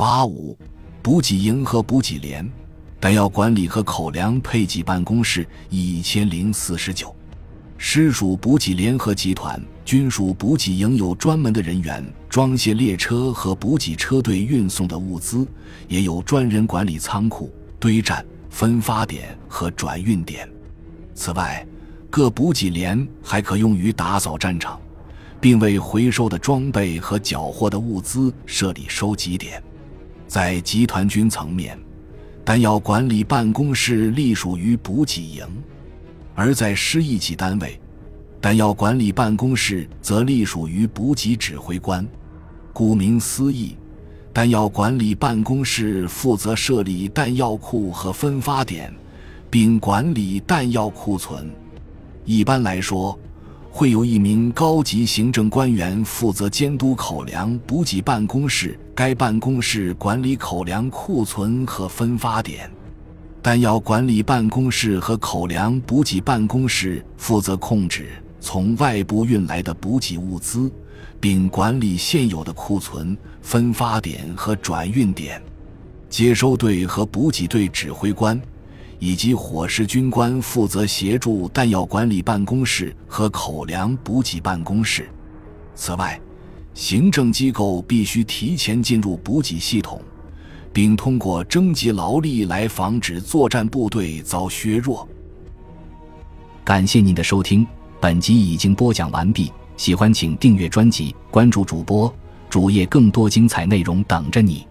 八五，补给营和补给连，弹药管理和口粮配给办公室一千零四十九。师属补给联合集团，军属补给营有专门的人员装卸列车和补给车队运送的物资，也有专人管理仓库、堆站、分发点和转运点。此外，各补给连还可用于打扫战场，并为回收的装备和缴获的物资设立收集点。在集团军层面，弹药管理办公室隶属于补给营；而在师一级单位，弹药管理办公室则隶属于补给指挥官。顾名思义，弹药管理办公室负责设立弹药库和分发点，并管理弹药库存。一般来说，会有一名高级行政官员负责监督口粮补给办公室，该办公室管理口粮库存和分发点。弹药管理办公室和口粮补给办公室负责控制从外部运来的补给物资，并管理现有的库存、分发点和转运点。接收队和补给队指挥官。以及伙食军官负责协助弹药管理办公室和口粮补给办公室。此外，行政机构必须提前进入补给系统，并通过征集劳力来防止作战部队遭削弱。感谢您的收听，本集已经播讲完毕。喜欢请订阅专辑，关注主播主页，更多精彩内容等着你。